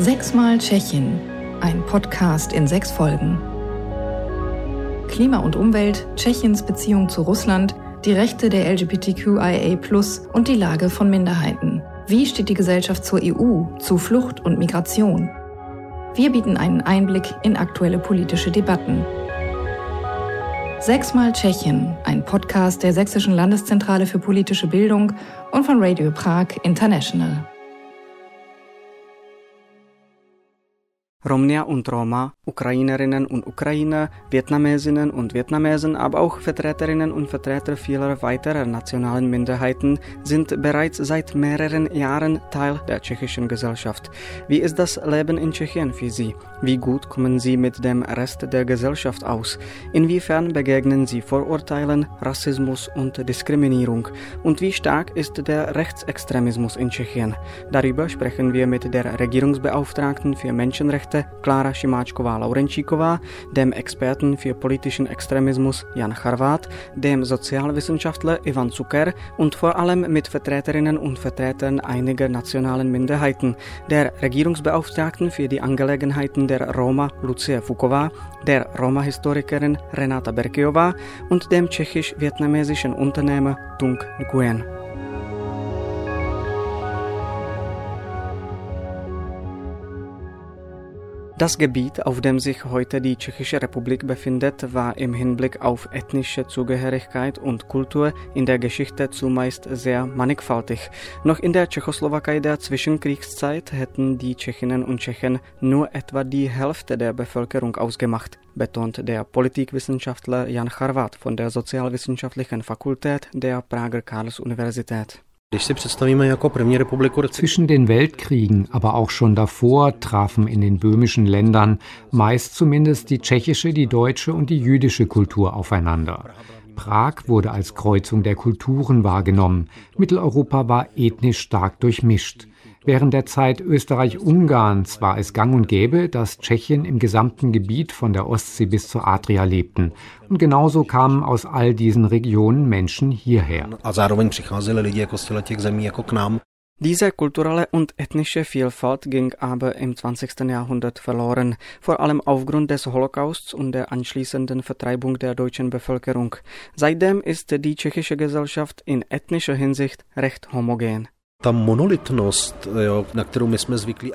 Sechsmal Tschechien, ein Podcast in sechs Folgen. Klima und Umwelt, Tschechiens Beziehung zu Russland, die Rechte der LGBTQIA und die Lage von Minderheiten. Wie steht die Gesellschaft zur EU, zu Flucht und Migration? Wir bieten einen Einblick in aktuelle politische Debatten. Sechsmal Tschechien, ein Podcast der Sächsischen Landeszentrale für politische Bildung und von Radio Prag International. Romnia und Roma, Ukrainerinnen und Ukrainer, Vietnamesinnen und Vietnamesen, aber auch Vertreterinnen und Vertreter vieler weiterer nationalen Minderheiten sind bereits seit mehreren Jahren Teil der tschechischen Gesellschaft. Wie ist das Leben in Tschechien für Sie? Wie gut kommen Sie mit dem Rest der Gesellschaft aus? Inwiefern begegnen Sie Vorurteilen, Rassismus und Diskriminierung? Und wie stark ist der Rechtsextremismus in Tschechien? Darüber sprechen wir mit der Regierungsbeauftragten für Menschenrechte Rechte Klára Šimáčková-Laurenčíková, dem Experten für politischen Extremismus Jan Charvat, dem Sozialwissenschaftler Ivan Zucker und vor allem mit Vertreterinnen und Vertretern einiger nationalen Minderheiten, der Regierungsbeauftragten für die Angelegenheiten der Roma Lucia Fuková, der Roma-Historikerin Renata Berkiová und dem tschechisch-vietnamesischen Unternehmer Tung Nguyen. Das Gebiet, auf dem sich heute die Tschechische Republik befindet, war im Hinblick auf ethnische Zugehörigkeit und Kultur in der Geschichte zumeist sehr mannigfaltig. Noch in der Tschechoslowakei der Zwischenkriegszeit hätten die Tschechinnen und Tschechen nur etwa die Hälfte der Bevölkerung ausgemacht, betont der Politikwissenschaftler Jan Charvat von der Sozialwissenschaftlichen Fakultät der Prager Karls-Universität. Zwischen den Weltkriegen, aber auch schon davor, trafen in den böhmischen Ländern meist zumindest die tschechische, die deutsche und die jüdische Kultur aufeinander. Prag wurde als Kreuzung der Kulturen wahrgenommen. Mitteleuropa war ethnisch stark durchmischt. Während der Zeit Österreich-Ungarns war es gang und gäbe, dass Tschechien im gesamten Gebiet von der Ostsee bis zur Adria lebten. Und genauso kamen aus all diesen Regionen Menschen hierher. Diese kulturelle und ethnische Vielfalt ging aber im 20. Jahrhundert verloren, vor allem aufgrund des Holocausts und der anschließenden Vertreibung der deutschen Bevölkerung. Seitdem ist die tschechische Gesellschaft in ethnischer Hinsicht recht homogen.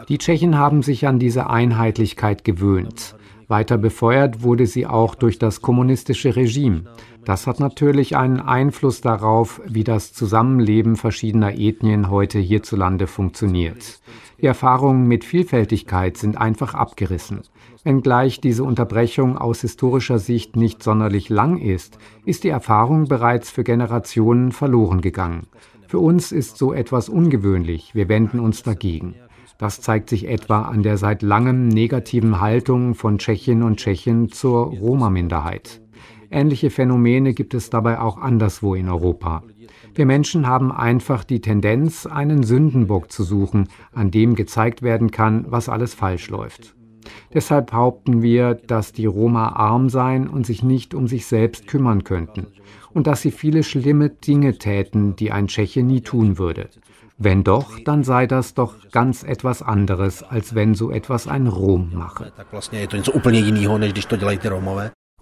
Die Tschechen haben sich an diese Einheitlichkeit gewöhnt. Weiter befeuert wurde sie auch durch das kommunistische Regime. Das hat natürlich einen Einfluss darauf, wie das Zusammenleben verschiedener Ethnien heute hierzulande funktioniert. Die Erfahrungen mit Vielfältigkeit sind einfach abgerissen. Wenngleich diese Unterbrechung aus historischer Sicht nicht sonderlich lang ist, ist die Erfahrung bereits für Generationen verloren gegangen. Für uns ist so etwas ungewöhnlich, wir wenden uns dagegen. Das zeigt sich etwa an der seit langem negativen Haltung von Tschechinnen und Tschechen zur Roma-Minderheit. Ähnliche Phänomene gibt es dabei auch anderswo in Europa. Wir Menschen haben einfach die Tendenz, einen Sündenbock zu suchen, an dem gezeigt werden kann, was alles falsch läuft. Deshalb behaupten wir, dass die Roma arm seien und sich nicht um sich selbst kümmern könnten und dass sie viele schlimme Dinge täten, die ein Tscheche nie tun würde. Wenn doch, dann sei das doch ganz etwas anderes, als wenn so etwas ein Rom mache.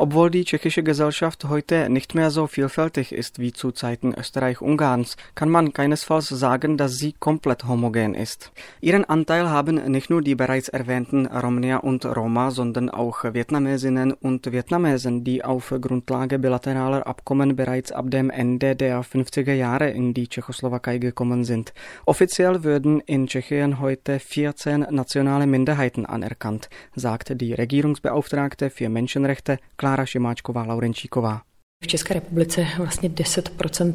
Obwohl die tschechische Gesellschaft heute nicht mehr so vielfältig ist wie zu Zeiten Österreich-Ungarns, kann man keinesfalls sagen, dass sie komplett homogen ist. Ihren Anteil haben nicht nur die bereits erwähnten Romnia und Roma, sondern auch Vietnamesinnen und Vietnamesen, die auf Grundlage bilateraler Abkommen bereits ab dem Ende der 50er Jahre in die Tschechoslowakei gekommen sind. Offiziell würden in Tschechien heute 14 nationale Minderheiten anerkannt, sagt die Regierungsbeauftragte für Menschenrechte Klára Šimáčková-Laurenčíková. V České republice vlastně 10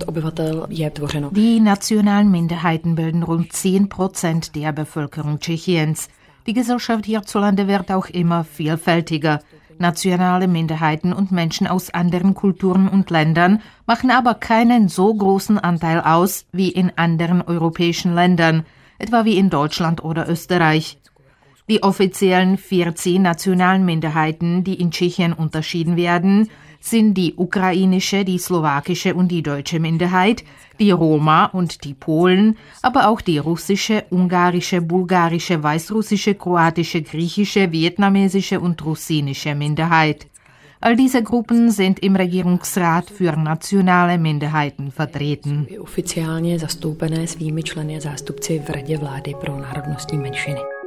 obyvatel je tvořeno. Die nationalen Minderheiten bilden rund 10 der Bevölkerung Tschechiens. Die Gesellschaft hierzulande wird auch immer vielfältiger. Nationale Minderheiten und Menschen aus anderen Kulturen und Ländern machen aber keinen so großen Anteil aus wie in anderen europäischen Ländern, etwa wie in Deutschland oder Österreich. Die offiziellen 14 nationalen Minderheiten, die in Tschechien unterschieden werden, sind die ukrainische, die slowakische und die deutsche Minderheit, die Roma und die Polen, aber auch die russische, ungarische, bulgarische, weißrussische, kroatische, griechische, vietnamesische und russinische Minderheit. All diese Gruppen sind im Regierungsrat für nationale Minderheiten vertreten. Oficiálně zastoupené svými členy zástupci v Radě vlády pro národnostní menšiny.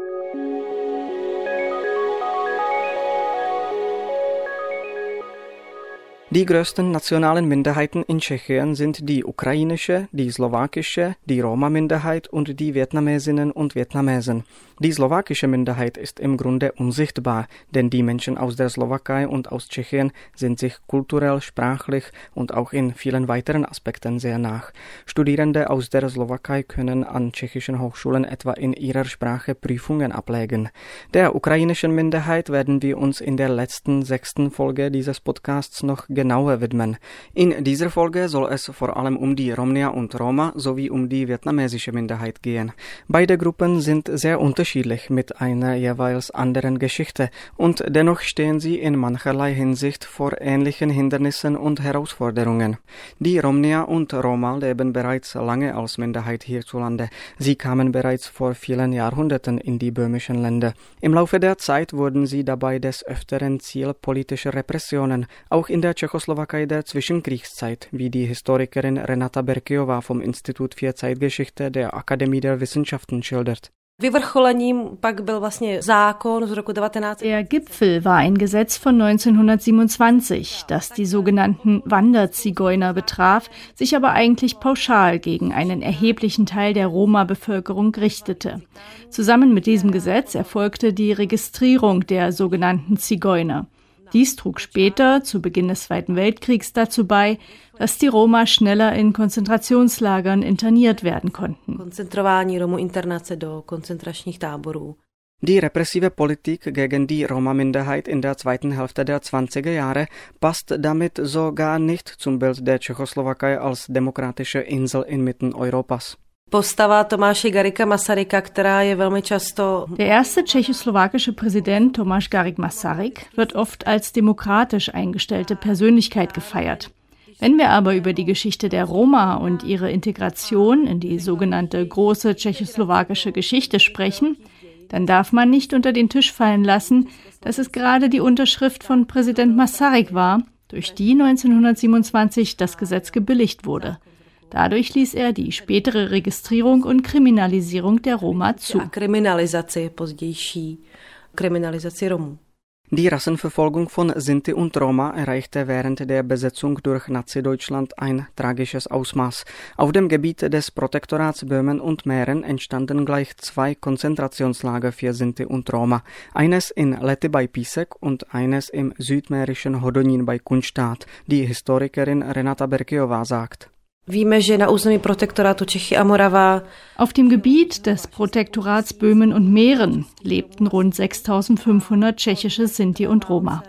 Die größten nationalen Minderheiten in Tschechien sind die ukrainische, die slowakische, die Roma-Minderheit und die Vietnamesinnen und Vietnamesen. Die slowakische Minderheit ist im Grunde unsichtbar, denn die Menschen aus der Slowakei und aus Tschechien sind sich kulturell, sprachlich und auch in vielen weiteren Aspekten sehr nach. Studierende aus der Slowakei können an tschechischen Hochschulen etwa in ihrer Sprache Prüfungen ablegen. Der ukrainischen Minderheit werden wir uns in der letzten sechsten Folge dieses Podcasts noch genauer widmen. In dieser Folge soll es vor allem um die Romnia und Roma sowie um die vietnamesische Minderheit gehen. Beide Gruppen sind sehr unterschiedlich unterschiedlich mit einer jeweils anderen Geschichte und dennoch stehen sie in mancherlei Hinsicht vor ähnlichen Hindernissen und Herausforderungen. Die Romnia und Roma leben bereits lange als Minderheit hierzulande. Sie kamen bereits vor vielen Jahrhunderten in die böhmischen Länder. Im Laufe der Zeit wurden sie dabei des Öfteren Ziel politischer Repressionen, auch in der Tschechoslowakei der Zwischenkriegszeit, wie die Historikerin Renata Berkiova vom Institut für Zeitgeschichte der Akademie der Wissenschaften schildert. Vyvrcholením pak byl vlastně zákon z roku 19. Der Gipfel war ein Gesetz von 1927, das die sogenannten Wanderzigeuner betraf, sich aber eigentlich pauschal gegen einen erheblichen Teil der Roma-Bevölkerung richtete. Zusammen mit diesem Gesetz erfolgte die Registrierung der sogenannten Zigeuner. Dies trug später, zu Beginn des Zweiten Weltkriegs, dazu bei, dass die Roma schneller in Konzentrationslagern interniert werden konnten. Die repressive Politik gegen die Roma-Minderheit in der zweiten Hälfte der 20er Jahre passt damit sogar nicht zum Bild der Tschechoslowakei als demokratische Insel inmitten Europas. Postava Tomáše Garika Masaryka, která je velmi často. Der erste tschechoslowakische Präsident Tomáš Garik Masaryk wird oft als demokratisch eingestellte Persönlichkeit gefeiert. Wenn wir aber über die Geschichte der Roma und ihre Integration in die sogenannte große tschechoslowakische Geschichte sprechen, dann darf man nicht unter den Tisch fallen lassen, dass es gerade die Unterschrift von Präsident Masaryk war, durch die 1927 das Gesetz gebilligt wurde. Dadurch ließ er die spätere Registrierung und Kriminalisierung der Roma zu. Die Rassenverfolgung von Sinti und Roma erreichte während der Besetzung durch Nazi-Deutschland ein tragisches Ausmaß. Auf dem Gebiet des Protektorats Böhmen und Mähren entstanden gleich zwei Konzentrationslager für Sinti und Roma. Eines in Lety bei Písek und eines im südmährischen Hodonín bei Kunstadt, die Historikerin Renata Berkiová sagt. Auf dem Gebiet des Protektorats Böhmen und Mähren lebten rund 6500 tschechische Sinti und Roma.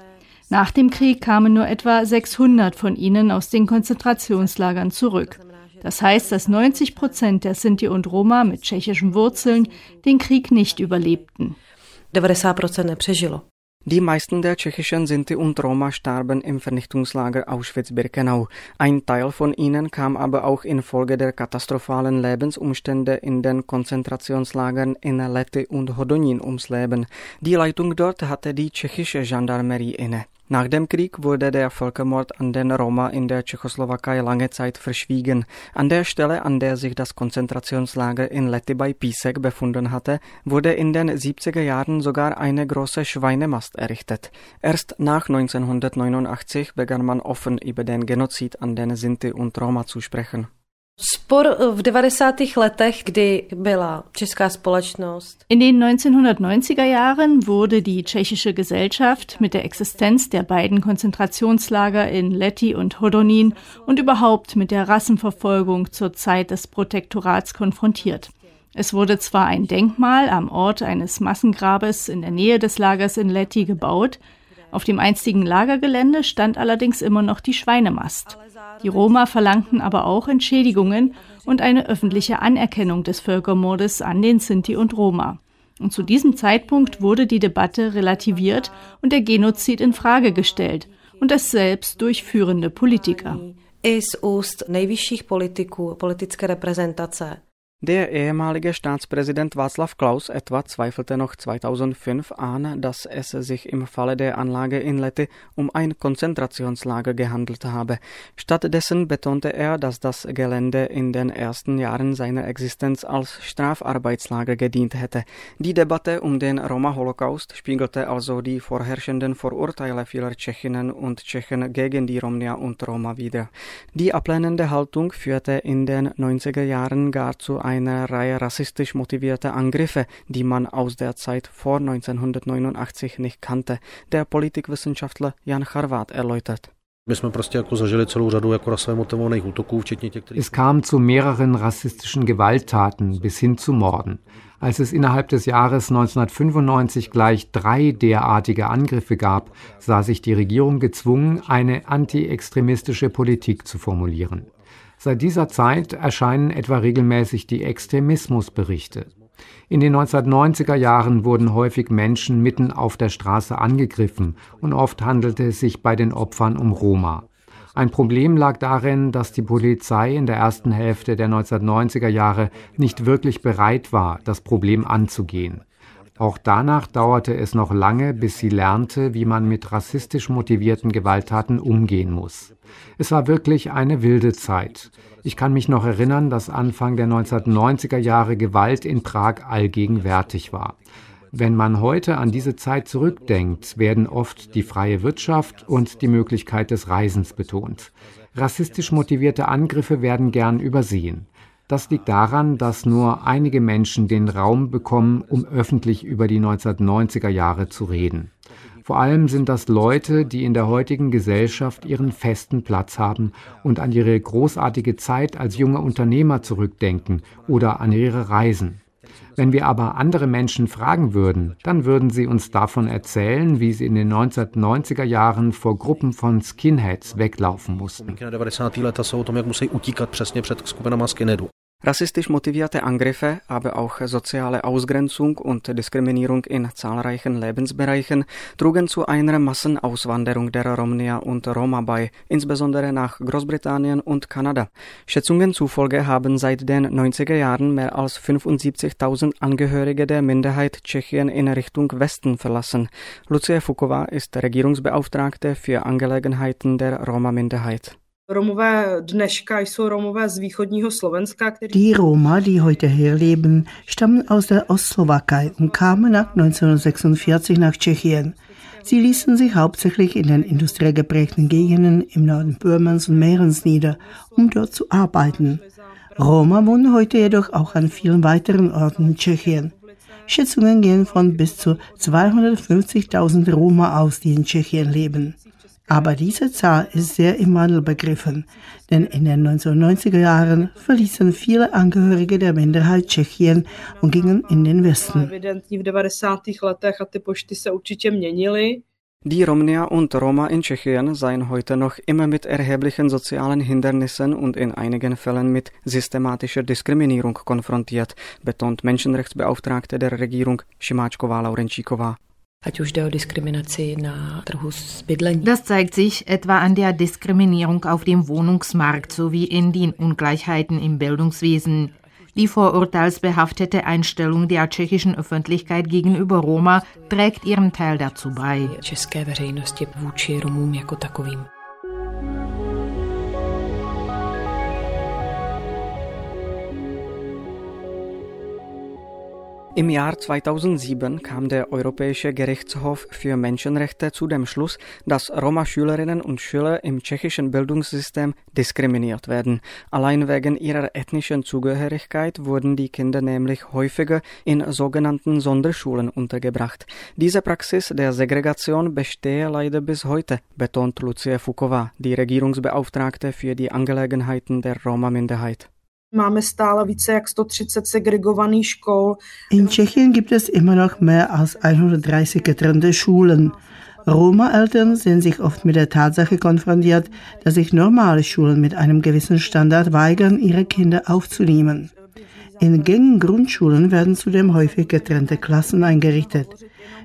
Nach dem Krieg kamen nur etwa 600 von ihnen aus den Konzentrationslagern zurück. Das heißt, dass 90 Prozent der Sinti und Roma mit tschechischen Wurzeln den Krieg nicht überlebten. 90 Prozent nepřežilo. Die meisten der tschechischen Sinti und Roma starben im Vernichtungslager Auschwitz-Birkenau. Ein Teil von ihnen kam aber auch infolge der katastrophalen Lebensumstände in den Konzentrationslagern in Lety und Hodonín ums Leben. Die Leitung dort hatte die tschechische Gendarmerie inne. Nach dem Krieg wurde der Völkermord an den Roma in der Tschechoslowakei lange Zeit verschwiegen. An der Stelle, an der sich das Konzentrationslager in Lety bei Písek befunden hatte, wurde in den 70er Jahren sogar eine große Schweinemast errichtet. Erst nach 1989 begann man offen über den Genozid an den Sinti und Roma zu sprechen. Spor v 90. letech, kdy byla česká společnost. In den 1990er Jahren wurde die tschechische Gesellschaft mit der Existenz der beiden Konzentrationslager in Lety und Hodonín und überhaupt mit der Rassenverfolgung zur Zeit des Protektorats konfrontiert. Es wurde zwar ein Denkmal am Ort eines Massengrabes in der Nähe des Lagers in Lety gebaut, auf dem einstigen Lagergelände stand allerdings immer noch die Schweinemast. Die Roma verlangten aber auch Entschädigungen und eine öffentliche Anerkennung des Völkermordes an den Sinti und Roma. Und zu diesem Zeitpunkt wurde die Debatte relativiert und der Genozid in Frage gestellt. und es selbst durch führende Politiker. I z úst nejvyšších politiků. Der ehemalige Staatspräsident Václav Klaus etwa zweifelte noch 2005 an, dass es sich im Falle der Anlage in Lette um ein Konzentrationslager gehandelt habe. Stattdessen betonte er, dass das Gelände in den ersten Jahren seiner Existenz als Strafarbeitslager gedient hätte. Die Debatte um den Roma-Holocaust spiegelte also die vorherrschenden Vorurteile vieler Tschechinnen und Tschechen gegen die Romnia und Roma wider. Die ablehnende Haltung führte in den 90er Jahren gar zu einer Reihe rassistisch motivierter Angriffe, die man aus der Zeit vor 1989 nicht kannte. Der Politikwissenschaftler Jan Charvat erläutert. Es kam zu mehreren rassistischen Gewalttaten bis hin zu Morden. Als es innerhalb des Jahres 1995 gleich drei derartige Angriffe gab, sah sich die Regierung gezwungen, eine antiextremistische Politik zu formulieren. Seit dieser Zeit erscheinen etwa regelmäßig die Extremismusberichte. In den 1990er Jahren wurden häufig Menschen mitten auf der Straße angegriffen und oft handelte es sich bei den Opfern um Roma. Ein Problem lag darin, dass die Polizei in der ersten Hälfte der 1990er Jahre nicht wirklich bereit war, das Problem anzugehen. Auch danach dauerte es noch lange, bis sie lernte, wie man mit rassistisch motivierten Gewalttaten umgehen muss. Es war wirklich eine wilde Zeit. Ich kann mich noch erinnern, dass Anfang der 1990er Jahre Gewalt in Prag allgegenwärtig war. Wenn man heute an diese Zeit zurückdenkt, werden oft die freie Wirtschaft und die Möglichkeit des Reisens betont. Rassistisch motivierte Angriffe werden gern übersehen. Das liegt daran, dass nur einige Menschen den Raum bekommen, um öffentlich über die 1990er Jahre zu reden. Vor allem sind das Leute, die in der heutigen Gesellschaft ihren festen Platz haben und an ihre großartige Zeit als junge Unternehmer zurückdenken oder an ihre Reisen. Wenn wir aber andere Menschen fragen würden, dann würden sie uns davon erzählen, wie sie in den 1990er Jahren vor Gruppen von Skinheads weglaufen mussten. Rassistisch motivierte Angriffe, aber auch soziale Ausgrenzung und Diskriminierung in zahlreichen Lebensbereichen trugen zu einer Massenauswanderung der Romnia und Roma bei, insbesondere nach Großbritannien und Kanada. Schätzungen zufolge haben seit den 90er Jahren mehr als 75.000 Angehörige der Minderheit Tschechien in Richtung Westen verlassen. Lucia Fukova ist Regierungsbeauftragte für Angelegenheiten der Roma-Minderheit. Die Roma, die heute hier leben, stammen aus der Ostslowakei und kamen nach 1946 nach Tschechien. Sie ließen sich hauptsächlich in den industriell geprägten Gegenden im Norden Böhmens und Mährens nieder, um dort zu arbeiten. Roma wohnen heute jedoch auch an vielen weiteren Orten in Tschechien. Schätzungen gehen von bis zu 250.000 Roma aus, die in Tschechien leben. Aber diese Zahl ist sehr im Wandel begriffen, denn in den 1990er Jahren verließen viele Angehörige der Minderheit Tschechien und gingen in den Westen. Die Romnia und Roma in Tschechien seien heute noch immer mit erheblichen sozialen Hindernissen und in einigen Fällen mit systematischer Diskriminierung konfrontiert, betont Menschenrechtsbeauftragte der Regierung Šimáčková Laurenčíková. Das zeigt sich etwa an der Diskriminierung auf dem Wohnungsmarkt sowie in den Ungleichheiten im Bildungswesen. Die vorurteilsbehaftete Einstellung der tschechischen Öffentlichkeit gegenüber Roma trägt ihren Teil dazu bei. Im Jahr 2007 kam der Europäische Gerichtshof für Menschenrechte zu dem Schluss, dass Roma-Schülerinnen und Schüler im tschechischen Bildungssystem diskriminiert werden. Allein wegen ihrer ethnischen Zugehörigkeit wurden die Kinder nämlich häufiger in sogenannten Sonderschulen untergebracht. Diese Praxis der Segregation bestehe leider bis heute, betont Lucia Fukova, die Regierungsbeauftragte für die Angelegenheiten der Roma-Minderheit. Máme stále více jak 130 segregovaných škol. In Tschechien gibt es immer noch mehr als 130 getrennte Schulen. Roma-Eltern sehen sich oft mit der Tatsache konfrontiert, dass sich normale Schulen mit einem gewissen Standard weigern, ihre Kinder aufzunehmen. In gängigen Grundschulen werden zudem häufig getrennte Klassen eingerichtet.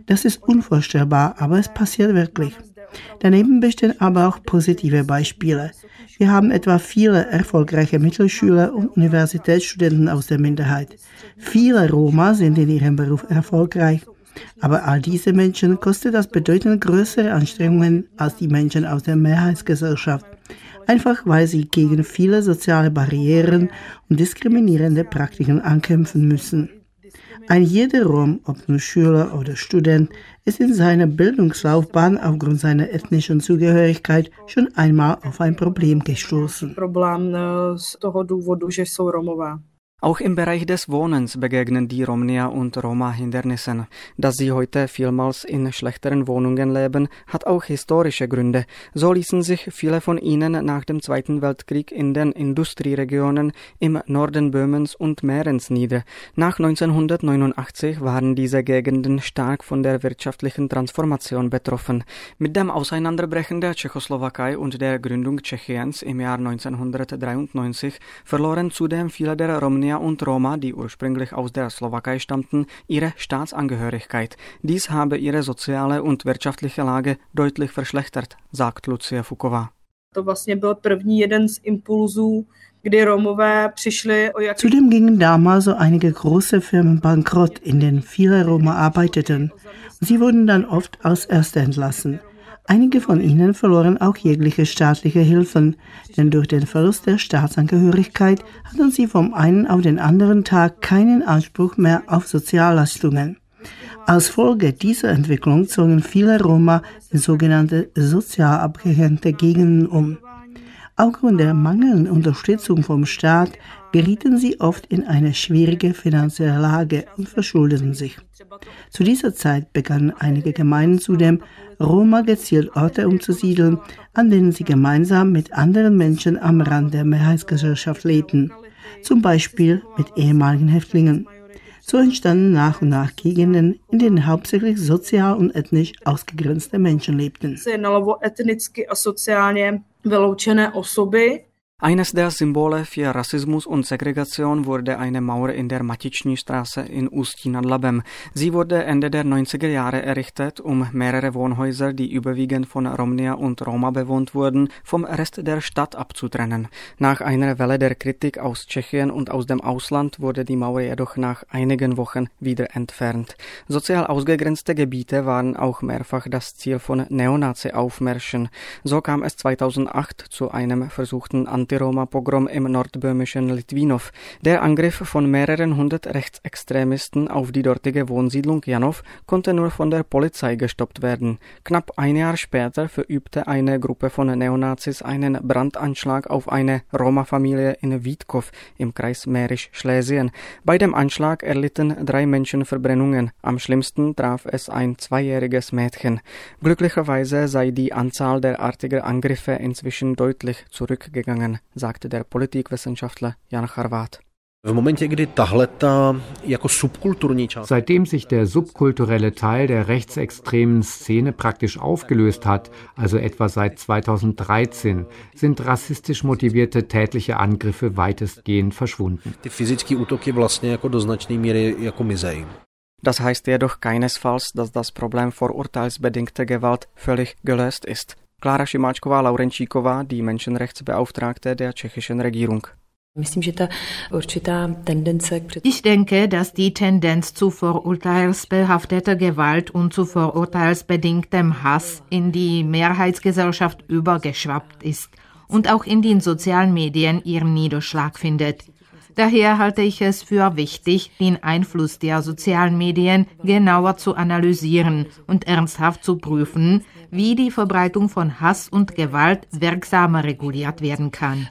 Das ist unvorstellbar, aber es passiert wirklich. Daneben bestehen aber auch positive Beispiele. Wir haben etwa viele erfolgreiche Mittelschüler und Universitätsstudenten aus der Minderheit. Viele Roma sind in ihrem Beruf erfolgreich. Aber all diese Menschen kostet das bedeutend größere Anstrengungen als die Menschen aus der Mehrheitsgesellschaft. Einfach weil sie gegen viele soziale Barrieren und diskriminierende Praktiken ankämpfen müssen. Ein jeder Rom, ob nun Schüler oder Student, ist in seiner Bildungslaufbahn aufgrund seiner ethnischen Zugehörigkeit schon einmal auf ein Problem gestoßen. Problém eh, z. Auch im Bereich des Wohnens begegnen die Romnia und Roma Hindernissen. Dass sie heute vielmals in schlechteren Wohnungen leben, hat auch historische Gründe. So ließen sich viele von ihnen nach dem Zweiten Weltkrieg in den Industrieregionen im Norden Böhmens und Mährens nieder. Nach 1989 waren diese Gegenden stark von der wirtschaftlichen Transformation betroffen. Mit dem Auseinanderbrechen der Tschechoslowakei und der Gründung Tschechiens im Jahr 1993 verloren zudem viele der Romnia Bosnier und Roma, die ursprünglich aus der Slowakei stammten, ihre Staatsangehörigkeit. Dies habe ihre soziale und wirtschaftliche Lage deutlich verschlechtert, sagt Lucia jak... Zudem gingen damals so einige große Firmen bankrott, in denen viele Roma arbeiteten. Sie wurden dann oft als Erste entlassen. Einige von ihnen verloren auch jegliche staatliche Hilfen, denn durch den Verlust der Staatsangehörigkeit hatten sie vom einen auf den anderen Tag keinen Anspruch mehr auf Sozialleistungen. Als Folge dieser Entwicklung zogen viele Roma in sogenannte sozial abgehängte Gegenden um. Aufgrund der mangelnden Unterstützung vom Staat gerieten sie oft in eine schwierige finanzielle Lage und verschuldeten sich. Zu dieser Zeit begannen einige Gemeinden zudem, Roma gezielt Orte umzusiedeln, an denen sie gemeinsam mit anderen Menschen am Rand der Mehrheitsgesellschaft lebten, zum Beispiel mit ehemaligen Häftlingen. So entstanden nach und nach Gegenden, in denen hauptsächlich sozial und ethnisch ausgegrenzte Menschen lebten. vyloučené osoby. Eines der Symbole für Rassismus und Segregation wurde eine Mauer in der Matiční Straße in Ústí nad Labem. Sie wurde Ende der 90er Jahre errichtet, um mehrere Wohnhäuser, die überwiegend von Romnia und Roma bewohnt wurden, vom Rest der Stadt abzutrennen. Nach einer Welle der Kritik aus Tschechien und aus dem Ausland wurde die Mauer jedoch nach einigen Wochen wieder entfernt. Sozial ausgegrenzte Gebiete waren auch mehrfach das Ziel von Neonazi-Aufmärschen. So kam es 2008 zu einem versuchten Anti-Roma-Pogrom im nordböhmischen Litwinow. Der Angriff von mehreren hundert Rechtsextremisten auf die dortige Wohnsiedlung Janov konnte nur von der Polizei gestoppt werden. Knapp ein Jahr später verübte eine Gruppe von Neonazis einen Brandanschlag auf eine Roma-Familie in Wiedkow im Kreis Mährisch-Schlesien. Bei dem Anschlag erlitten drei Menschen Verbrennungen. Am schlimmsten traf es ein zweijähriges Mädchen. Glücklicherweise sei die Anzahl derartiger Angriffe inzwischen deutlich zurückgegangen sagte der Politikwissenschaftler Jan Charvat. Seitdem sich der subkulturelle Teil der rechtsextremen Szene praktisch aufgelöst hat, also etwa seit 2013, sind rassistisch motivierte tätliche Angriffe weitestgehend verschwunden. Das heißt jedoch keinesfalls, dass das Problem vorurteilsbedingter Gewalt völlig gelöst ist. Klára Šimáčková Laurenčíková, die Menschenrechtsbeauftragte der tschechischen Regierung. Ich denke, dass die Tendenz zu vorurteilsbehafteter Gewalt und zu vorurteilsbedingtem Hass in die Mehrheitsgesellschaft übergeschwappt ist und auch in den sozialen Medien ihren Niederschlag findet. Daher halte ich es für wichtig, den Einfluss der sozialen Medien genauer zu analysieren und ernsthaft zu prüfen, wie die Verbreitung von Hass und Gewalt wirksamer reguliert werden kann.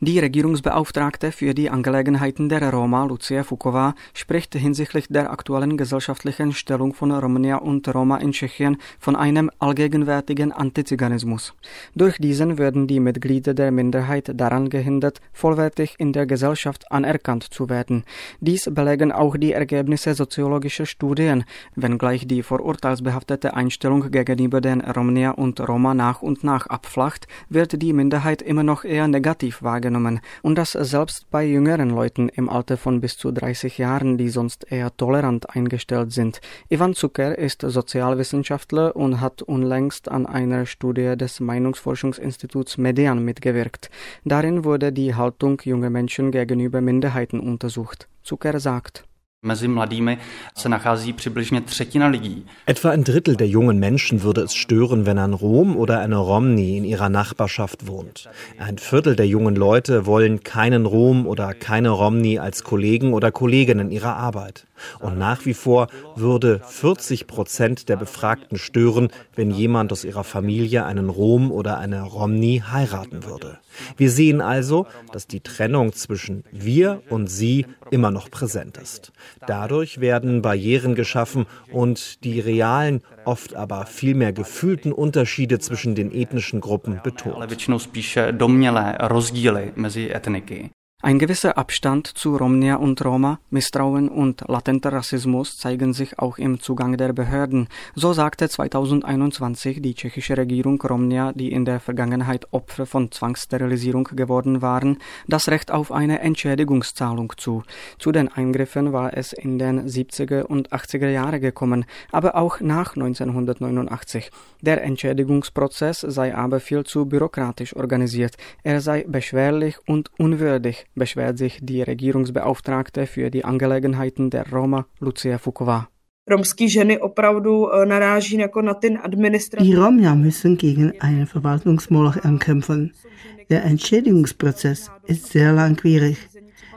Die Regierungsbeauftragte für die Angelegenheiten der Roma, Lucia Fuková, spricht hinsichtlich der aktuellen gesellschaftlichen Stellung von Romnia und Roma in Tschechien von einem allgegenwärtigen Antiziganismus. Durch diesen würden die Mitglieder der Minderheit daran gehindert, vollwertig in der Gesellschaft anerkannt zu werden. Dies belegen auch die Ergebnisse soziologischer Studien, wenngleich die vorurteilsbehaftete Einstellung gegenüber den Romnia und Roma nach und nach abflacht, wird die Minderheit immer noch eher negativ wahrgenommen wahrgenommen und das selbst bei jüngeren Leuten im Alter von bis zu 30 Jahren, die sonst eher tolerant eingestellt sind. Ivan Zucker ist Sozialwissenschaftler und hat unlängst an einer Studie des Meinungsforschungsinstituts Median mitgewirkt. Darin wurde die Haltung junger Menschen gegenüber Minderheiten untersucht. Zucker sagt, Mezi mladými se nachází přibližně třetina lidí. Etwa ein Drittel der jungen Menschen würde es stören, wenn ein Rom oder eine Romni in ihrer Nachbarschaft wohnt. Ein Viertel der jungen Leute wollen keinen Rom oder keine Romni als Kollegen oder Kollegin in ihrer Arbeit. Und nach wie vor würde 40 Prozent der Befragten stören, wenn jemand aus ihrer Familie einen Rom oder eine Romni heiraten würde. Wir sehen also, dass die Trennung zwischen wir und sie immer noch präsent ist. Dadurch werden Barrieren geschaffen und die realen, oft aber vielmehr gefühlten Unterschiede zwischen den ethnischen Gruppen betont. Ein gewisser Abstand zu Romnia und Roma, Misstrauen und latenter Rassismus zeigen sich auch im Zugang der Behörden. So sagte 2021 die tschechische Regierung Romnia, die in der Vergangenheit Opfer von Zwangssterilisierung geworden waren, das Recht auf eine Entschädigungszahlung zu. Zu den Eingriffen war es in den 70er und 80er Jahre gekommen, aber auch nach 1989. Der Entschädigungsprozess sei aber viel zu bürokratisch organisiert. Er sei beschwerlich und unwürdig beschwert sich die Regierungsbeauftragte für die Angelegenheiten der Roma Lucia Fuková. Die Roma müssen gegen einen Verwaltungsmoloch ankämpfen. Der Entschädigungsprozess ist sehr langwierig.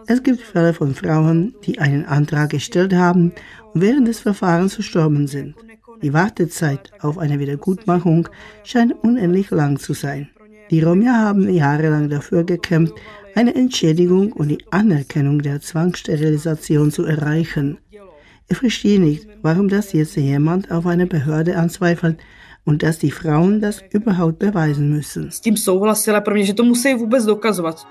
Es gibt Fälle von Frauen, die einen Antrag gestellt haben und während des Verfahrens verstorben sind. Die Wartezeit auf eine Wiedergutmachung scheint unendlich lang zu sein. Die Roma haben jahrelang dafür gekämpft, eine Entschädigung und die Anerkennung der Zwangssterilisation zu erreichen. Ich verstehe nicht, warum das jetzt jemand auf eine Behörde anzweifelt und dass die Frauen das überhaupt beweisen müssen. S tím souhlasila pro mě, že to musí vůbec dokazovat.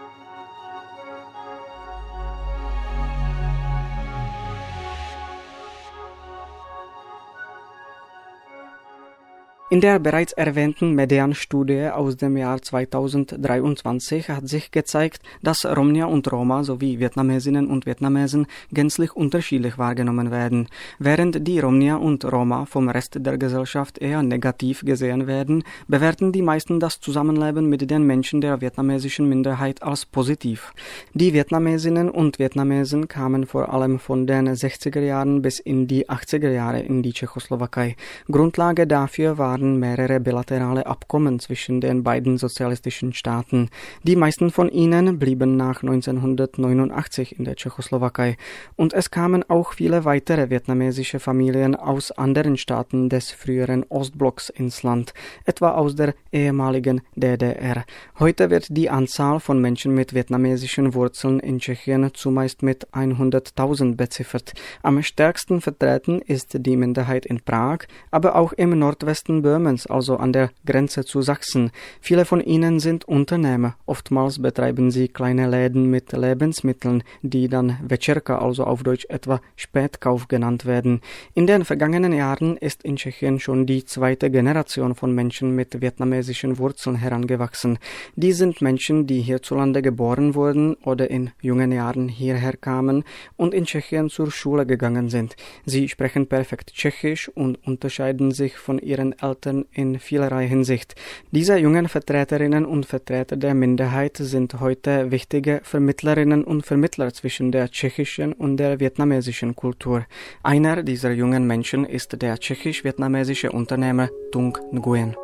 In der bereits erwähnten Median-Studie aus dem Jahr 2023 hat sich gezeigt, dass Romnia und Roma sowie Vietnamesinnen und Vietnamesen gänzlich unterschiedlich wahrgenommen werden. Während die Romnia und Roma vom Rest der Gesellschaft eher negativ gesehen werden, bewerten die meisten das Zusammenleben mit den Menschen der vietnamesischen Minderheit als positiv. Die Vietnamesinnen und Vietnamesen kamen vor allem von den 60er Jahren bis in die 80er Jahre in die Tschechoslowakei. Grundlage dafür war waren mehrere bilaterale Abkommen zwischen den beiden sozialistischen Staaten. Die meisten von ihnen blieben nach 1989 in der Tschechoslowakei und es kamen auch viele weitere vietnamesische Familien aus anderen Staaten des früheren Ostblocks ins Land, etwa aus der ehemaligen DDR. Heute wird die Anzahl von Menschen mit vietnamesischen Wurzeln in Tschechien zumeist mit 100.000 beziffert. Am stärksten vertreten ist die Minderheit in Prag, aber auch im Nordwesten Böhmens, also an der Grenze zu Sachsen. Viele von ihnen sind Unternehmer. Oftmals betreiben sie kleine Läden mit Lebensmitteln, die dann Večerka, also auf Deutsch etwa Spätkauf genannt werden. In den vergangenen Jahren ist in Tschechien schon die zweite Generation von Menschen mit vietnamesischen Wurzeln herangewachsen. Die sind Menschen, die hierzulande geboren wurden oder in jungen Jahren hierher kamen und in Tschechien zur Schule gegangen sind. Sie sprechen perfekt Tschechisch und unterscheiden sich von ihren Eltern Eltern in vielerlei Hinsicht. Diese jungen Vertreterinnen und Vertreter der Minderheit sind heute wichtige Vermittlerinnen und Vermittler zwischen der tschechischen und der vietnamesischen Kultur. Einer dieser jungen Menschen ist der tschechisch-vietnamesische Unternehmer Tung Nguyen.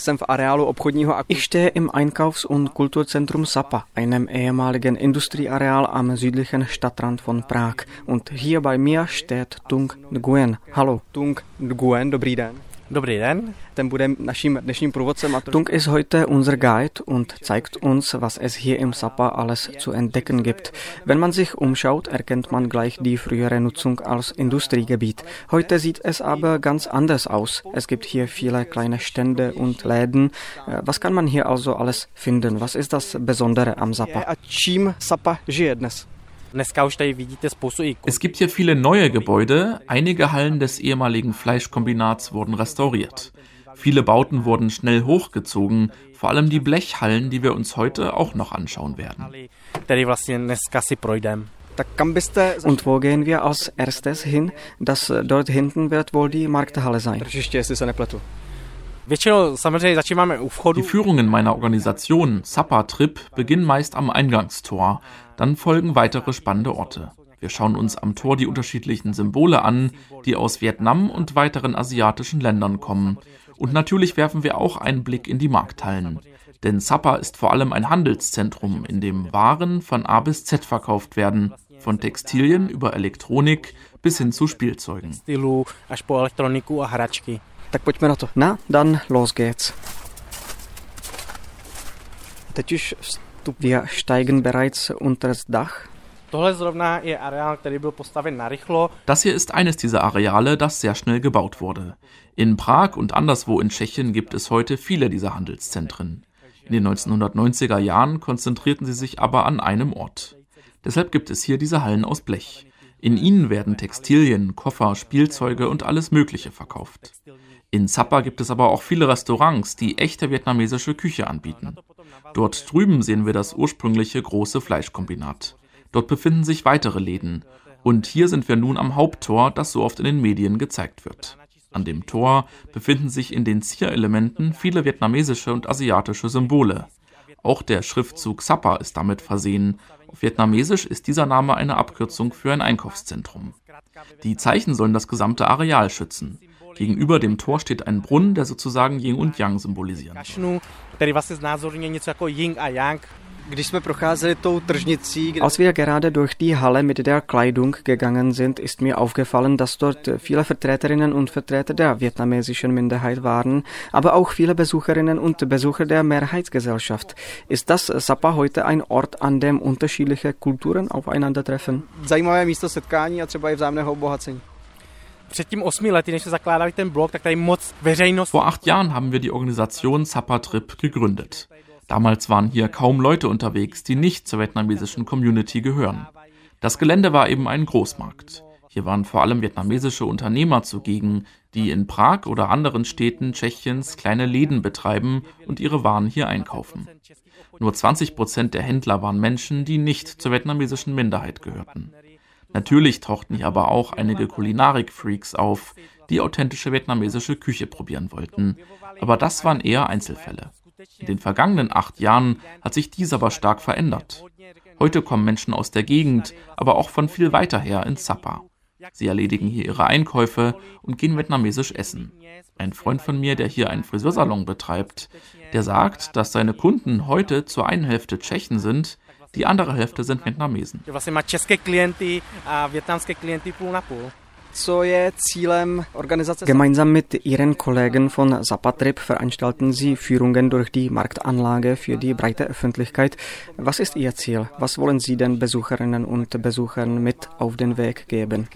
Jsem v areálu obchodního Ich stehe im Einkaufs- und Kulturzentrum Sapa, einem ehemaligen Industrieareal am südlichen Stadtrand von Prag. Und hier bei mir steht Tung Nguyen. Hallo, Tung Nguyen, dobrý den. Dobrý den. Ten bude naším dnešním průvodcem. Tung ist heute unser Guide und zeigt uns, was es hier im Sapa alles zu entdecken gibt. Wenn man sich umschaut, erkennt man gleich die frühere Nutzung als Industriegebiet. Heute sieht es aber ganz anders aus. Es gibt hier viele kleine Stände und Läden. Äh, was kann man hier also alles finden? Was ist das Besondere am Sapa? A čím Sapa žije dnes? Es gibt hier viele neue Gebäude. Einige Hallen des ehemaligen Fleischkombinats wurden restauriert. Viele Bauten wurden schnell hochgezogen, vor allem die Blechhallen, die wir uns heute auch noch anschauen werden. Und wo gehen wir als erstes hin? Das dort hinten wird wohl die Markthalle sein. Die Führungen meiner Organisation Sapa Trip beginnen meist am Eingangstor, dann folgen weitere spannende Orte. Wir schauen uns am Tor die unterschiedlichen Symbole an, die aus Vietnam und weiteren asiatischen Ländern kommen. Und natürlich werfen wir auch einen Blick in die Markthallen. Denn Sapa ist vor allem ein Handelszentrum, in dem Waren von A bis Z verkauft werden, von Textilien über Elektronik bis hin zu Spielzeugen. Tak pojďme na to. Na, dann los geht's. Teď už vstup, wir steigen bereits unter das Dach. Das hier ist eines dieser Areale, das sehr schnell gebaut wurde. In Prag und anderswo in Tschechien gibt es heute viele dieser Handelszentren. In den 1990er Jahren konzentrierten sie sich aber an einem Ort. Deshalb gibt es hier diese Hallen aus Blech. In ihnen werden Textilien, Koffer, Spielzeuge und alles Mögliche verkauft. In Zappa gibt es aber auch viele Restaurants, die echte vietnamesische Küche anbieten. Dort drüben sehen wir das ursprüngliche große Fleischkombinat. Dort befinden sich weitere Läden. Und hier sind wir nun am Haupttor, das so oft in den Medien gezeigt wird. An dem Tor befinden sich in den Zierelementen viele vietnamesische und asiatische Symbole. Auch der Schriftzug Zappa ist damit versehen. Auf Vietnamesisch ist dieser Name eine Abkürzung für ein Einkaufszentrum. Die Zeichen sollen das gesamte Areal schützen. Gegenüber dem Tor steht ein Brunnen, der sozusagen Yin und Yang symbolisieren soll. Als wir gerade durch die Halle mit der Kleidung gegangen sind, ist mir aufgefallen, dass dort viele Vertreterinnen und Vertreter der vietnamesischen Minderheit waren, aber auch viele Besucherinnen und Besucher der Mehrheitsgesellschaft. Ist das Sapa heute ein Ort, an dem unterschiedliche Kulturen aufeinandertreffen? Zajímavé místo setkání a třeba i vzájemného obohacení. Vor acht Jahren haben wir die Organisation Zapatrip gegründet. Damals waren hier kaum Leute unterwegs, die nicht zur vietnamesischen Community gehören. Das Gelände war eben ein Großmarkt. Hier waren vor allem vietnamesische Unternehmer zugegen, die in Prag oder anderen Städten Tschechiens kleine Läden betreiben und ihre Waren hier einkaufen. Nur 20 Prozent der Händler waren Menschen, die nicht zur vietnamesischen Minderheit gehörten. Natürlich tauchten hier aber auch einige Kulinarik-Freaks auf, die authentische vietnamesische Küche probieren wollten. Aber das waren eher Einzelfälle. In den vergangenen acht Jahren hat sich dies aber stark verändert. Heute kommen Menschen aus der Gegend, aber auch von viel weiter her in Sapa. Sie erledigen hier ihre Einkäufe und gehen vietnamesisch essen. Ein Freund von mir, der hier einen Friseursalon betreibt, der sagt, dass seine Kunden heute zur einen Hälfte Tschechen sind, die andere Hälfte sind Vietnamesen. Gemeinsam mit Ihren Kollegen von Zapatrip veranstalten Sie Führungen durch die Marktanlage für die breite Öffentlichkeit. Was ist Ihr Ziel? Was wollen Sie den Besucherinnen und Besuchern mit auf den Weg geben?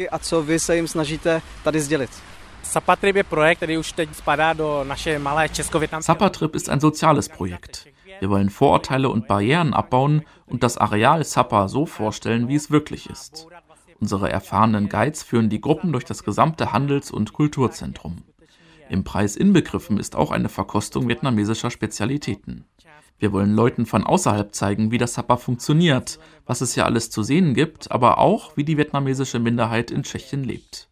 Zapatrip ist ein soziales Projekt. Wir wollen Vorurteile und Barrieren abbauen und das Areal Sapa so vorstellen, wie es wirklich ist. Unsere erfahrenen Guides führen die Gruppen durch das gesamte Handels- und Kulturzentrum. Im Preis inbegriffen ist auch eine Verkostung vietnamesischer Spezialitäten. Wir wollen Leuten von außerhalb zeigen, wie das Sapa funktioniert, was es ja alles zu sehen gibt, aber auch, wie die vietnamesische Minderheit in Tschechien lebt.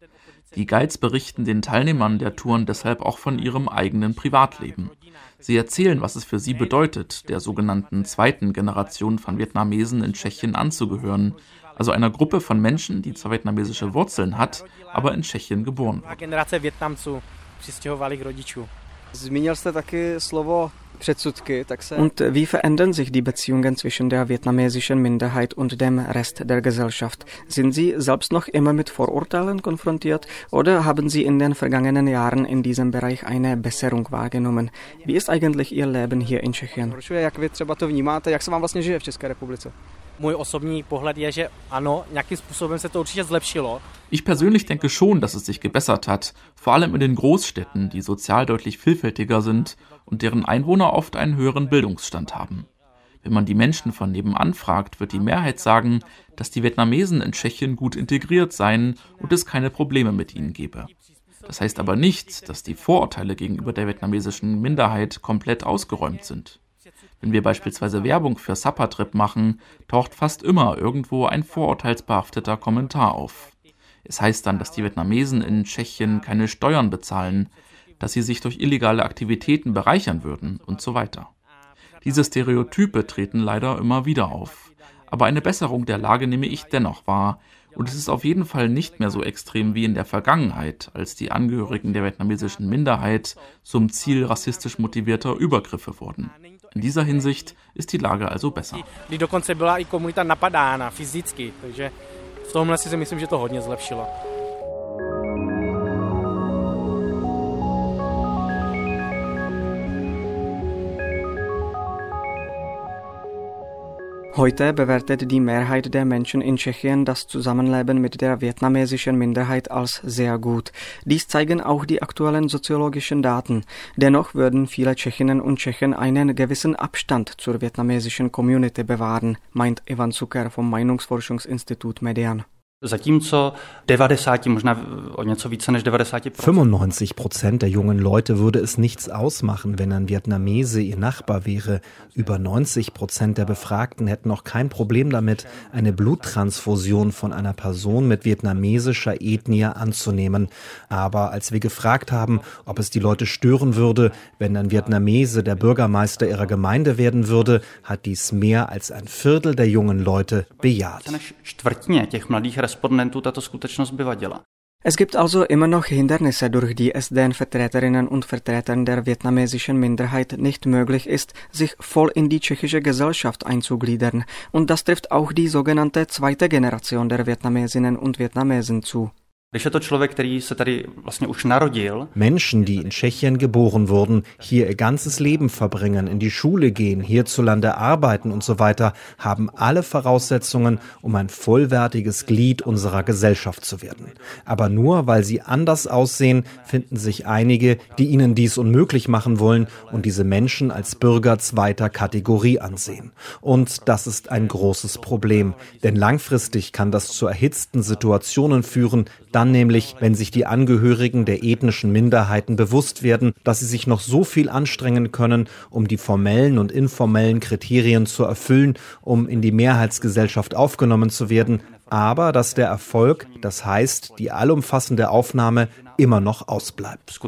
Die Guides berichten den Teilnehmern der Touren deshalb auch von ihrem eigenen Privatleben. Sie erzählen, was es für sie bedeutet, der sogenannten zweiten Generation von Vietnamesen in Tschechien anzugehören, also einer Gruppe von Menschen, die zwar vietnamesische Wurzeln hat, aber in Tschechien geboren wurde. Und wie verändern sich die Beziehungen zwischen der vietnamesischen Minderheit und dem Rest der Gesellschaft? Sind Sie selbst noch immer mit Vorurteilen konfrontiert oder haben Sie in den vergangenen Jahren in diesem Bereich eine Besserung wahrgenommen? Wie ist eigentlich Ihr Leben hier in Tschechien? Můj osobní pohled je, že ano, nějakým způsobem se to určitě zlepšilo. Ich persönlich denke schon, dass es sich gebessert hat, vor allem in den Großstädten, die sozial deutlich vielfältiger sind und deren Einwohner oft einen höheren Bildungsstand haben. Wenn man die Menschen von nebenan fragt, wird die Mehrheit sagen, dass die Vietnamesen in Tschechien gut integriert seien und es keine Probleme mit ihnen gebe. Das heißt aber nicht, dass die Vorurteile gegenüber der vietnamesischen Minderheit komplett ausgeräumt sind. Wenn wir beispielsweise Werbung für Suppertrip machen, taucht fast immer irgendwo ein vorurteilsbehafteter Kommentar auf. Es heißt dann, dass die Vietnamesen in Tschechien keine Steuern bezahlen, dass sie sich durch illegale Aktivitäten bereichern würden und so weiter. Diese Stereotype treten leider immer wieder auf. Aber eine Besserung der Lage nehme ich dennoch wahr, und es ist auf jeden Fall nicht mehr so extrem wie in der Vergangenheit, als die Angehörigen der vietnamesischen Minderheit zum Ziel rassistisch motivierter Übergriffe wurden. In dieser Hinsicht ist die Lage also besser. V tomhle si myslím, že to hodně zlepšilo. Heute bewertet die Mehrheit der Menschen in Tschechien das Zusammenleben mit der vietnamesischen Minderheit als sehr gut. Dies zeigen auch die aktuellen soziologischen Daten. Dennoch würden viele Tschechinnen und Tschechen einen gewissen Abstand zur vietnamesischen Community bewahren, meint Ivan Zucker vom Meinungsforschungsinstitut Median. Zatímco 90, možná o něco více než 90 95 Prozent der jungen Leute würde es nichts ausmachen, wenn ein Vietnamese ihr Nachbar wäre. Über 90 Prozent der Befragten hätten auch kein Problem damit, eine Bluttransfusion von einer Person mit vietnamesischer Ethnie anzunehmen. Aber als wir gefragt haben, ob es die Leute stören würde, wenn ein Vietnamese der Bürgermeister ihrer Gemeinde werden würde, hat dies mehr als ein Viertel der jungen Leute bejaht respondentů tato skutečnost by vadila. Es gibt also immer noch Hindernisse, durch die es den Vertreterinnen und Vertretern der vietnamesischen Minderheit nicht möglich ist, sich voll in die tschechische Gesellschaft einzugliedern, und das trifft auch die sogenannte zweite Generation der Vietnamesinnen und Vietnamesen zu. Menschen, die in Tschechien geboren wurden, hier ihr ganzes Leben verbringen, in die Schule gehen, hierzulande arbeiten und so weiter, haben alle Voraussetzungen, um ein vollwertiges Glied unserer Gesellschaft zu werden. Aber nur weil sie anders aussehen, finden sich einige, die ihnen dies unmöglich machen wollen und diese Menschen als Bürger zweiter Kategorie ansehen. Und das ist ein großes Problem, denn langfristig kann das zu erhitzten Situationen führen, dann nämlich, wenn sich die Angehörigen der ethnischen Minderheiten bewusst werden, dass sie sich noch so viel anstrengen können, um die formellen und informellen Kriterien zu erfüllen, um in die Mehrheitsgesellschaft aufgenommen zu werden, aber dass der Erfolg, das heißt die allumfassende Aufnahme, immer noch ausbleibt.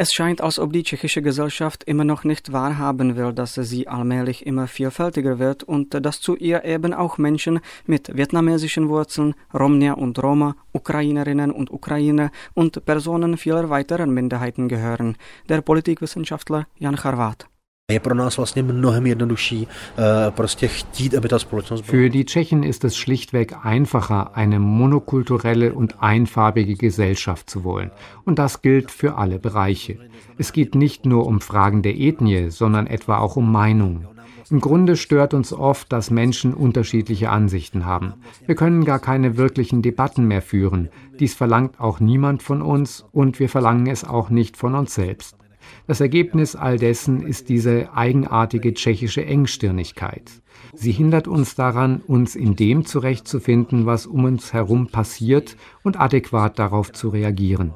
Es scheint, als ob die tschechische Gesellschaft immer noch nicht wahrhaben will, dass sie allmählich immer vielfältiger wird und dass zu ihr eben auch Menschen mit vietnamesischen Wurzeln, Romnia und Roma, Ukrainerinnen und Ukrainer und Personen vieler weiteren Minderheiten gehören. Der Politikwissenschaftler Jan Charvat. Eh, Für die Tschechen ist es schlichtweg einfacher, eine monokulturelle und einfarbige Gesellschaft zu wollen. Und das gilt für alle Bereiche. Es geht nicht nur um Fragen der Ethnie, sondern etwa auch um Meinungen. Im Grunde stört uns oft, dass Menschen unterschiedliche Ansichten haben. Wir können gar keine wirklichen Debatten mehr führen. Dies verlangt auch niemand von uns und wir verlangen es auch nicht von uns selbst. Das Ergebnis all dessen ist diese eigenartige tschechische Engstirnigkeit. Sie hindert uns daran, uns in dem zurechtzufinden, was um uns herum passiert und adäquat darauf zu reagieren.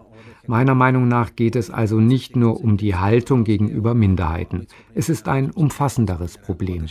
Meiner Meinung nach geht es also nicht nur um die Haltung gegenüber Minderheiten. Es ist ein umfassenderes Problem.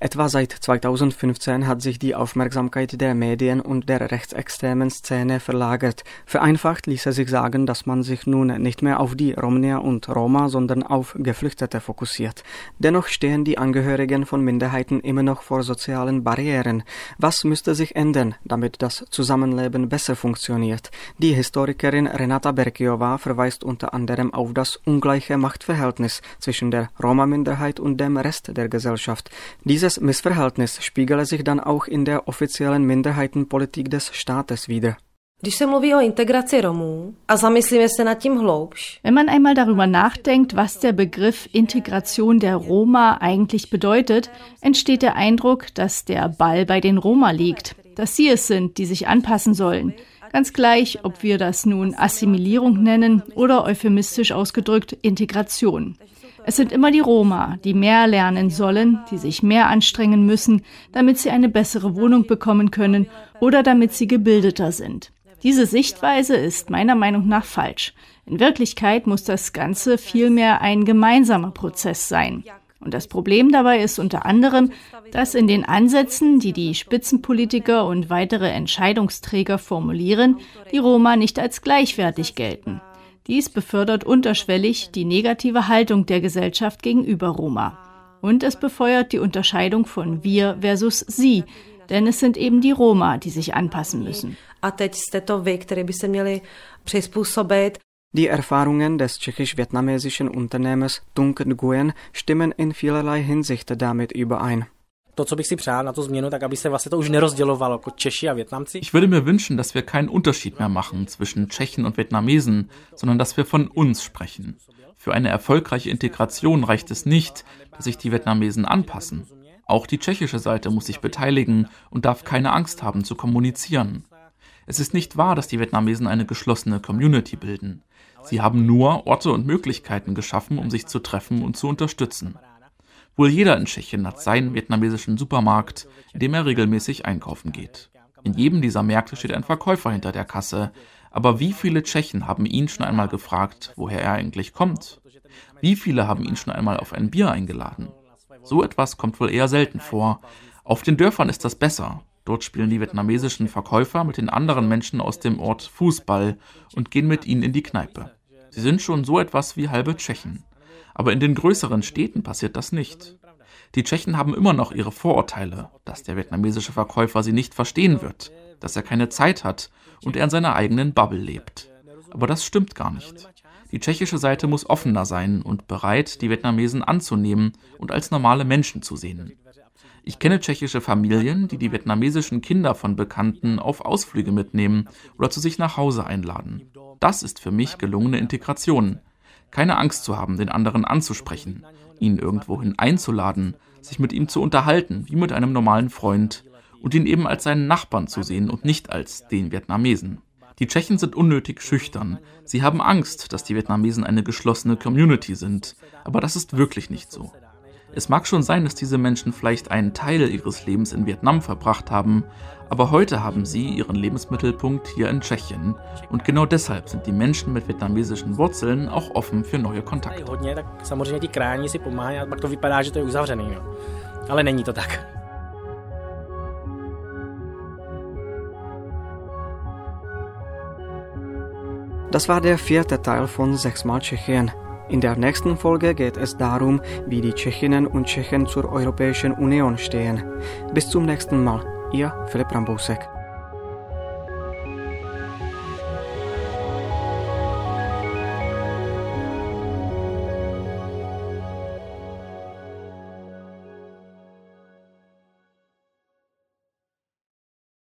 Etwa seit 2015 hat sich die Aufmerksamkeit der Medien und der rechtsextremen Szene verlagert. Vereinfacht ließe sich sagen, dass man sich nun nicht mehr auf die Romnia und Roma, sondern auf Geflüchtete fokussiert. Dennoch stehen die Angehörigen von Minderheiten immer noch vor sozialen Barrieren. Was müsste sich ändern, damit das Zusammenleben besser funktioniert? Die Historikerin Renata Berkiova verweist unter anderem auf das ungleiche Machtverhältnis zwischen der Roma-Minderheit und dem Rest der Gesellschaft. Diese dieses Missverhältnis spiegele sich dann auch in der offiziellen Minderheitenpolitik des Staates wider. Wenn man einmal darüber nachdenkt, was der Begriff Integration der Roma eigentlich bedeutet, entsteht der Eindruck, dass der Ball bei den Roma liegt, dass sie es sind, die sich anpassen sollen. Ganz gleich, ob wir das nun Assimilierung nennen oder euphemistisch ausgedrückt Integration. Es sind immer die Roma, die mehr lernen sollen, die sich mehr anstrengen müssen, damit sie eine bessere Wohnung bekommen können oder damit sie gebildeter sind. Diese Sichtweise ist meiner Meinung nach falsch. In Wirklichkeit muss das Ganze vielmehr ein gemeinsamer Prozess sein. Und das Problem dabei ist unter anderem, dass in den Ansätzen, die die Spitzenpolitiker und weitere Entscheidungsträger formulieren, die Roma nicht als gleichwertig gelten. Dies befördert unterschwellig die negative Haltung der Gesellschaft gegenüber Roma. Und es befeuert die Unterscheidung von wir versus sie, denn es sind eben die Roma, die sich anpassen müssen. Die Erfahrungen des tschechisch-vietnamesischen Unternehmers Tung Nguyen stimmen in vielerlei Hinsicht damit überein. Ich würde mir wünschen, dass wir keinen Unterschied mehr machen zwischen Tschechen und Vietnamesen, sondern dass wir von uns sprechen. Für eine erfolgreiche Integration reicht es nicht, dass sich die Vietnamesen anpassen. Auch die tschechische Seite muss sich beteiligen und darf keine Angst haben zu kommunizieren. Es ist nicht wahr, dass die Vietnamesen eine geschlossene Community bilden. Sie haben nur Orte und Möglichkeiten geschaffen, um sich zu treffen und zu unterstützen. Wohl jeder in Tschechien hat seinen vietnamesischen Supermarkt, in dem er regelmäßig einkaufen geht. In jedem dieser Märkte steht ein Verkäufer hinter der Kasse. Aber wie viele Tschechen haben ihn schon einmal gefragt, woher er eigentlich kommt? Wie viele haben ihn schon einmal auf ein Bier eingeladen? So etwas kommt wohl eher selten vor. Auf den Dörfern ist das besser. Dort spielen die vietnamesischen Verkäufer mit den anderen Menschen aus dem Ort Fußball und gehen mit ihnen in die Kneipe. Sie sind schon so etwas wie halbe Tschechen. Aber in den größeren Städten passiert das nicht. Die Tschechen haben immer noch ihre Vorurteile, dass der vietnamesische Verkäufer sie nicht verstehen wird, dass er keine Zeit hat und er in seiner eigenen Bubble lebt. Aber das stimmt gar nicht. Die tschechische Seite muss offener sein und bereit, die Vietnamesen anzunehmen und als normale Menschen zu sehen. Ich kenne tschechische Familien, die die vietnamesischen Kinder von Bekannten auf Ausflüge mitnehmen oder zu sich nach Hause einladen. Das ist für mich gelungene Integration keine Angst zu haben, den anderen anzusprechen, ihn irgendwohin einzuladen, sich mit ihm zu unterhalten, wie mit einem normalen Freund, und ihn eben als seinen Nachbarn zu sehen und nicht als den Vietnamesen. Die Tschechen sind unnötig schüchtern. Sie haben Angst, dass die Vietnamesen eine geschlossene Community sind, aber das ist wirklich nicht so. Es mag schon sein, dass diese Menschen vielleicht einen Teil ihres Lebens in Vietnam verbracht haben, aber heute haben sie ihren Lebensmittelpunkt hier in Tschechien. Und genau deshalb sind die Menschen mit vietnamesischen Wurzeln auch offen für neue Kontakte. Das war der vierte Teil von Sechsmal Tschechien. In der nächsten Folge geht es darum, wie die Tschechinnen und Tschechen zur Europäischen Union stehen. Bis zum nächsten Mal, ihr Philipp Rambousek.